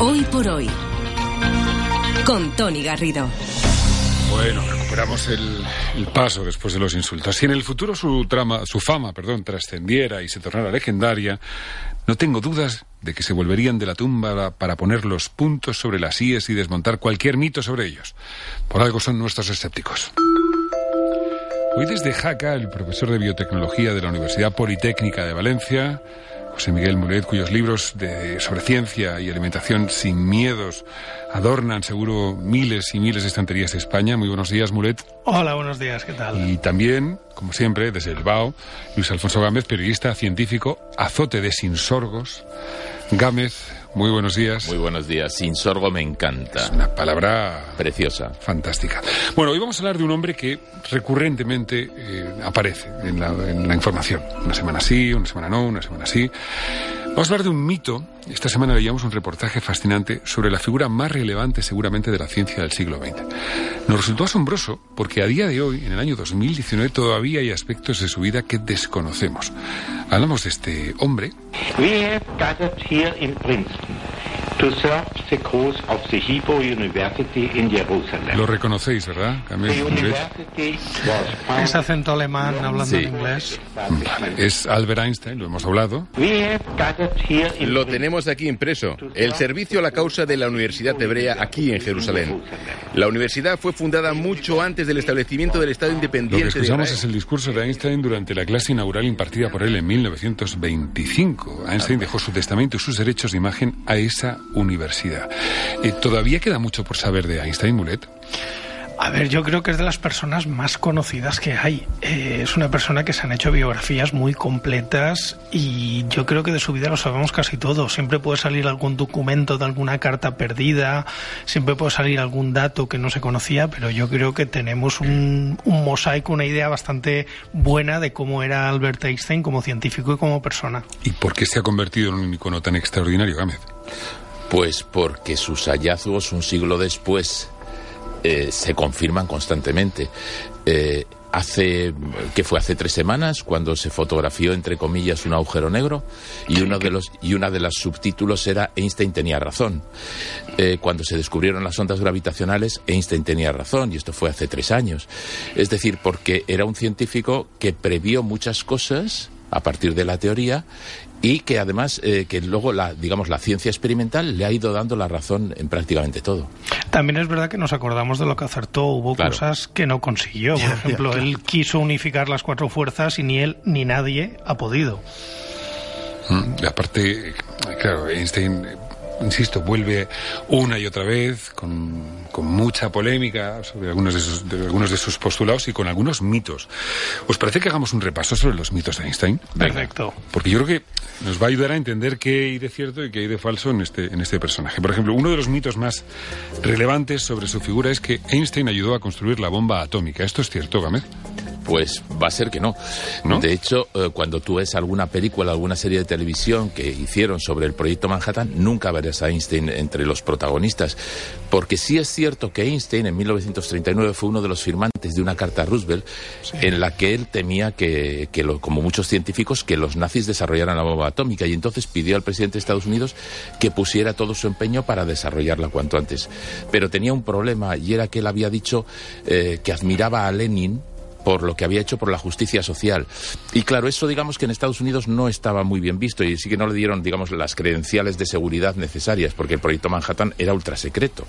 Hoy por hoy. Con Tony Garrido. Bueno, recuperamos el, paso después de los insultos. Si en el futuro su trama, su fama, perdón, trascendiera y se tornara legendaria, no tengo dudas de que se volverían de la tumba para poner los puntos sobre las íes y desmontar cualquier mito sobre ellos. Por algo son nuestros escépticos. Hoy desde Jaca, el profesor de biotecnología de la Universidad Politécnica de Valencia, José Miguel Mulet, cuyos libros de, sobre ciencia y alimentación sin miedos adornan seguro miles y miles de estanterías de España. Muy buenos días, Mulet. Hola, buenos días, ¿qué tal? Y también, como siempre, desde el BAO, Luis Alfonso Gámez, periodista científico, azote de Sinsorgos. Gámez, muy buenos días. Muy buenos días. Sin sorgo me encanta. Es una palabra preciosa. Fantástica. Bueno, hoy vamos a hablar de un hombre que recurrentemente eh, aparece en la, en la, información. Una semana sí, una semana no, una semana sí. Vamos a hablar de un mito. Esta semana veíamos un reportaje fascinante sobre la figura más relevante seguramente de la ciencia del siglo XX. Nos resultó asombroso porque a día de hoy, en el año 2019, todavía hay aspectos de su vida que desconocemos. Hablamos de este hombre. To serve the cause of the Hebrew University in Jerusalem. Lo reconocéis, ¿verdad? Ese acento alemán hablando Sí. en inglés. Es Albert Einstein, lo hemos hablado. Lo tenemos aquí impreso. El servicio a la causa de la Universidad Hebrea aquí en Jerusalén. La universidad fue fundada mucho antes del establecimiento del Estado Lo que independiente de escuchamos Israel. es el discurso de Einstein durante la clase inaugural impartida por él en 1925. Einstein dejó su testamento y sus derechos de imagen a esa universidad. Eh, Todavía queda mucho por saber de Einstein, Mulet. A ver, yo creo que es de las personas más conocidas que hay. Eh, es una persona que se han hecho biografías muy completas y yo creo que de su vida lo sabemos casi todo. Siempre puede salir algún documento de alguna carta perdida, siempre puede salir algún dato que no se conocía, pero yo creo que tenemos un, un mosaico, una idea bastante buena de cómo era Albert Einstein como científico y como persona. ¿Y por qué se ha convertido en un icono tan extraordinario, Gámez? Pues porque sus hallazgos un siglo después eh, se confirman constantemente. Eh, hace que fue hace tres semanas cuando se fotografió entre comillas un agujero negro y uno de los y una de las subtítulos era Einstein tenía razón. Eh, cuando se descubrieron las ondas gravitacionales Einstein tenía razón y esto fue hace tres años. Es decir porque era un científico que previó muchas cosas a partir de la teoría y que además eh, que luego la digamos la ciencia experimental le ha ido dando la razón en prácticamente todo También es verdad que nos acordamos de lo que acertó. Hubo Claro. cosas que no consiguió. Por ejemplo, él quiso unificar las cuatro fuerzas y ni él ni nadie ha podido. Mm, y aparte, claro, Einstein, insisto, vuelve una y otra vez con, con mucha polémica sobre algunos de, sus, de algunos de sus postulados y con algunos mitos. ¿Os parece que hagamos un repaso sobre los mitos de Einstein? Perfecto. Porque yo creo que nos va a ayudar a entender qué hay de cierto y qué hay de falso en este, en este personaje. Por ejemplo, uno de los mitos más relevantes sobre su figura es que Einstein ayudó a construir la bomba atómica. ¿Esto es cierto, Gámez? Pues va a ser que no. ¿No? De hecho, eh, cuando tú ves alguna película, alguna serie de televisión que hicieron sobre el proyecto Manhattan, nunca verás a Einstein entre los protagonistas. Porque sí es cierto que Einstein en 1939 fue uno de los firmantes de una carta a Roosevelt en la que él temía que, que lo- como muchos científicos, que los nazis desarrollaran la bomba atómica y entonces pidió al presidente de Estados Unidos que pusiera todo su empeño para desarrollarla cuanto antes. Pero tenía un problema y era que él había dicho eh, que admiraba a Lenin por lo que había hecho por la justicia social. Y claro, eso digamos que en Estados Unidos no estaba muy bien visto y sí que no le dieron, digamos, las credenciales de seguridad necesarias, porque el proyecto Manhattan era ultra secreto.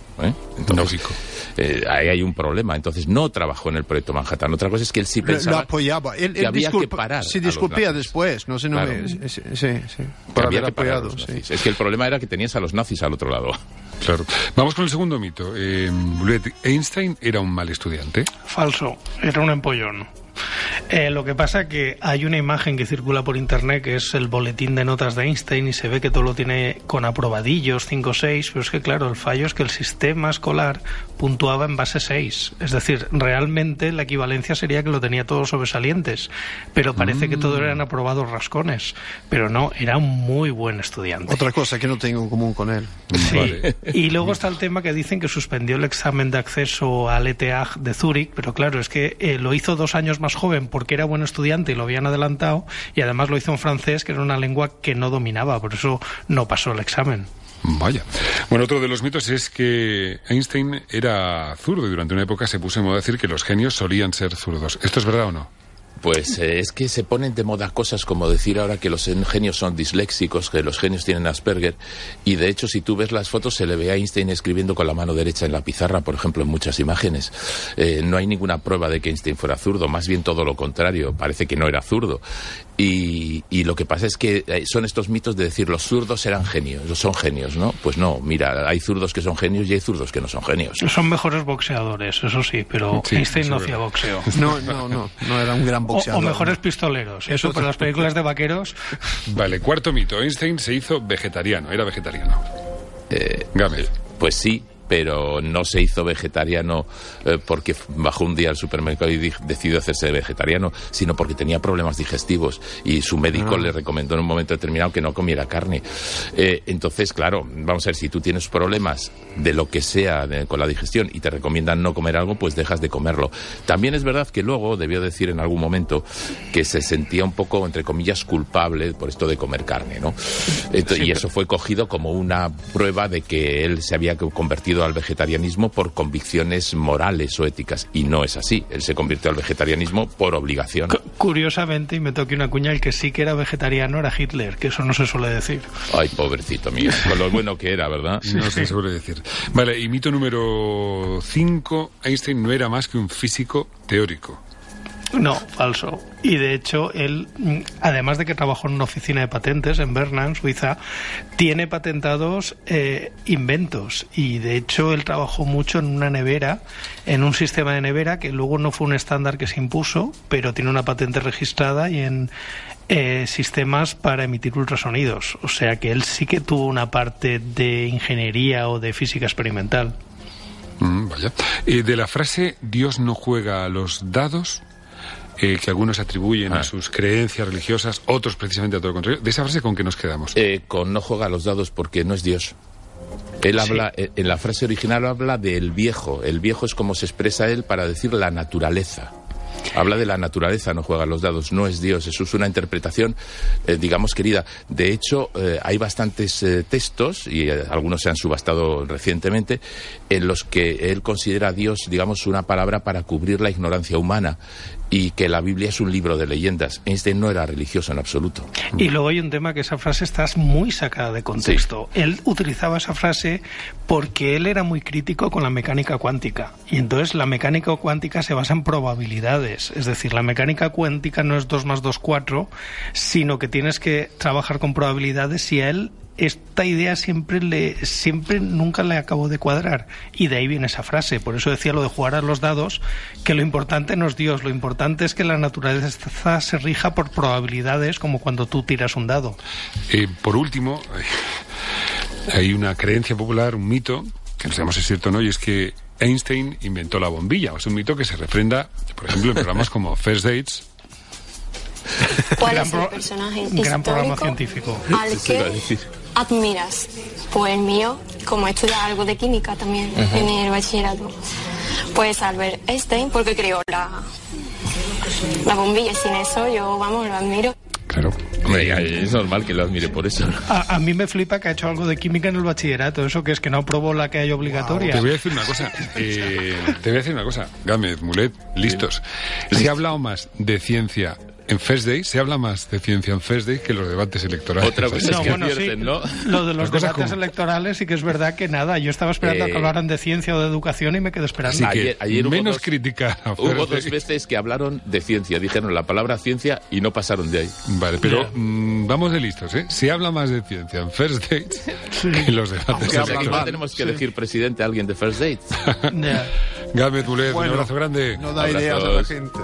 Lógico. eh, ahí hay un problema. Entonces no trabajó en el proyecto Manhattan. Otra cosa es que él sí pensaba lo apoyaba. Él, que él había disculpa- que parar. Se disculpía después, no sé, no Claro. me- sí, sí, sí, Que por había que apoyado. sí. Es que el problema era que tenías a los nazis al otro lado. Claro. Vamos con el segundo mito. Eh, Einstein era un mal estudiante. Falso, era un empollón. Eh, lo que pasa que hay una imagen que circula por internet que es el boletín de notas de Einstein y se ve que todo lo tiene con aprobadillos 5 o 6, pero es que claro, el fallo es que el sistema escolar puntuaba en base 6. Es decir, realmente la equivalencia sería que lo tenía todos sobresalientes, pero parece que todo eran aprobados rascones. Pero no, era un muy buen estudiante. Otra cosa que no tengo en común con él. Sí. Vale. Y luego está el tema que dicen que suspendió el examen de acceso al ETH de Zúrich, pero claro, es que eh, lo hizo dos años más joven porque era buen estudiante y lo habían adelantado, y además lo hizo en francés, que era una lengua que no dominaba, por eso no pasó el examen. Vaya. Bueno, otro de los mitos es que Einstein era zurdo y durante una época se puso en moda decir que los genios solían ser zurdos. ¿Esto es verdad o no? Pues eh, es que se ponen de moda cosas como decir ahora que los genios son disléxicos, que los genios tienen Asperger, y de hecho si tú ves las fotos se le ve a Einstein escribiendo con la mano derecha en la pizarra, por ejemplo, en muchas imágenes. Eh, no hay ninguna prueba de que Einstein fuera zurdo, más bien todo lo contrario, parece que no era zurdo. Y, y lo que pasa es que eh, son estos mitos de decir los zurdos eran genios, son genios, ¿no? Pues no, mira, hay zurdos que son genios y hay zurdos que no son genios. Son mejores boxeadores, eso sí, pero Sí, Einstein no hacía boxeo. No, no, no, no era un gran O, boxeador. o mejores pistoleros. Eso para las películas de vaqueros. Vale, cuarto mito. Einstein se hizo vegetariano, era vegetariano. Eh, Gámez. Pues sí, pero no se hizo vegetariano eh, porque bajó un día al supermercado y di- decidió hacerse vegetariano, sino porque tenía problemas digestivos y su médico le recomendó en un momento determinado que no comiera carne. Eh, entonces, claro, vamos a ver, si tú tienes problemas de lo que sea de- con la digestión y te recomiendan no comer algo, pues dejas de comerlo. También es verdad que luego debió decir en algún momento que se sentía un poco, entre comillas, culpable por esto de comer carne, ¿no? Y eso fue cogido como una prueba de que él se había convertido al vegetarianismo por convicciones morales o éticas. Y no es así. Él se convirtió al vegetarianismo por obligación. Cu- Curiosamente, y me toque una cuña, el que sí que era vegetariano era Hitler, que eso no se suele decir. Ay, pobrecito mío. Con lo bueno que era, ¿verdad? No se suele decir. Vale, y mito número 5. Einstein no era más que un físico teórico. No, falso. Y de hecho, él, mm, además de que trabajó en una oficina de patentes en Berna, Suiza, tiene patentados eh, inventos. Y de hecho, él trabajó mucho en una nevera, en un sistema de nevera que luego no fue un estándar que se impuso, pero tiene una patente registrada y en eh, sistemas para emitir ultrasonidos. O sea que él sí que tuvo una parte de ingeniería o de física experimental. Mm, vaya. Eh, de la frase Dios no juega a los dados, eh, que algunos atribuyen a Ah. sus creencias religiosas, otros precisamente a todo lo contrario. De esa frase con que nos quedamos. Eh, con no juega a los dados porque no es Dios. Él habla, eh, en la frase original habla del viejo. El viejo es como se expresa él para decir la naturaleza. Habla de la naturaleza, no juega los dados, no es Dios. Eso es una interpretación, eh, digamos, querida. De hecho, eh, hay bastantes eh, textos, y algunos se han subastado recientemente, en los que él considera a Dios, digamos, una palabra para cubrir la ignorancia humana y que la Biblia es un libro de leyendas. Einstein no era religioso en absoluto. Y luego hay un tema que esa frase está muy sacada de contexto. Él utilizaba esa frase porque él era muy crítico con la mecánica cuántica. Y entonces la mecánica cuántica se basa en probabilidades. Es decir, la mecánica cuántica no es 2 más 2, 4, sino que tienes que trabajar con probabilidades y a él esta idea siempre le siempre nunca le acabó de cuadrar. Y de ahí viene esa frase. Por eso decía lo de jugar a los dados que lo importante no es Dios lo importante es que la naturaleza se rija por probabilidades como cuando tú tiras un dado. Eh, por último, hay una creencia popular, un mito, que no sabemos si es cierto o no, y es que Einstein inventó la bombilla. Es un mito que se refrenda, por ejemplo, en programas como First Dates. ¿Cuál Gran es el pro- personaje gran programa científico. al que admiras? Pues el mío, como he estudiado algo de química también en el bachillerato, pues Albert Einstein, porque creó la, la bombilla. Sin eso yo, vamos, lo admiro. Claro. Hombre, es normal que lo admire por eso. a, a mí me flipa que ha hecho algo de química en el bachillerato eso que es que no aprobó la que hay obligatoria Te voy a decir una cosa. eh, te voy a decir una cosa. Gámez, Mulet, listos. Se ha hablado más de ciencia en First Day, se habla más de ciencia en First Day que en los debates electorales. Otra cosa es que acierten, ¿no? Lo de los debates como- electorales sí que es verdad que nada. Yo estaba esperando a Eh, que hablaran de ciencia o de educación y me quedo esperando. Así que Ayer- ayer hubo menos dos- criticar a Hubo dos veces que hablaron de ciencia, dijeron la palabra ciencia y no pasaron de ahí. Vale, pero Ya. mm, vamos de listos, ¿eh? Se habla más de ciencia en First Dates que en los debates O sea, electorales. tenemos que elegir presidente a alguien de First Dates. Ya. Gámez, Mulet, Bueno, un abrazo grande. No da Abrazos. ideas a la gente.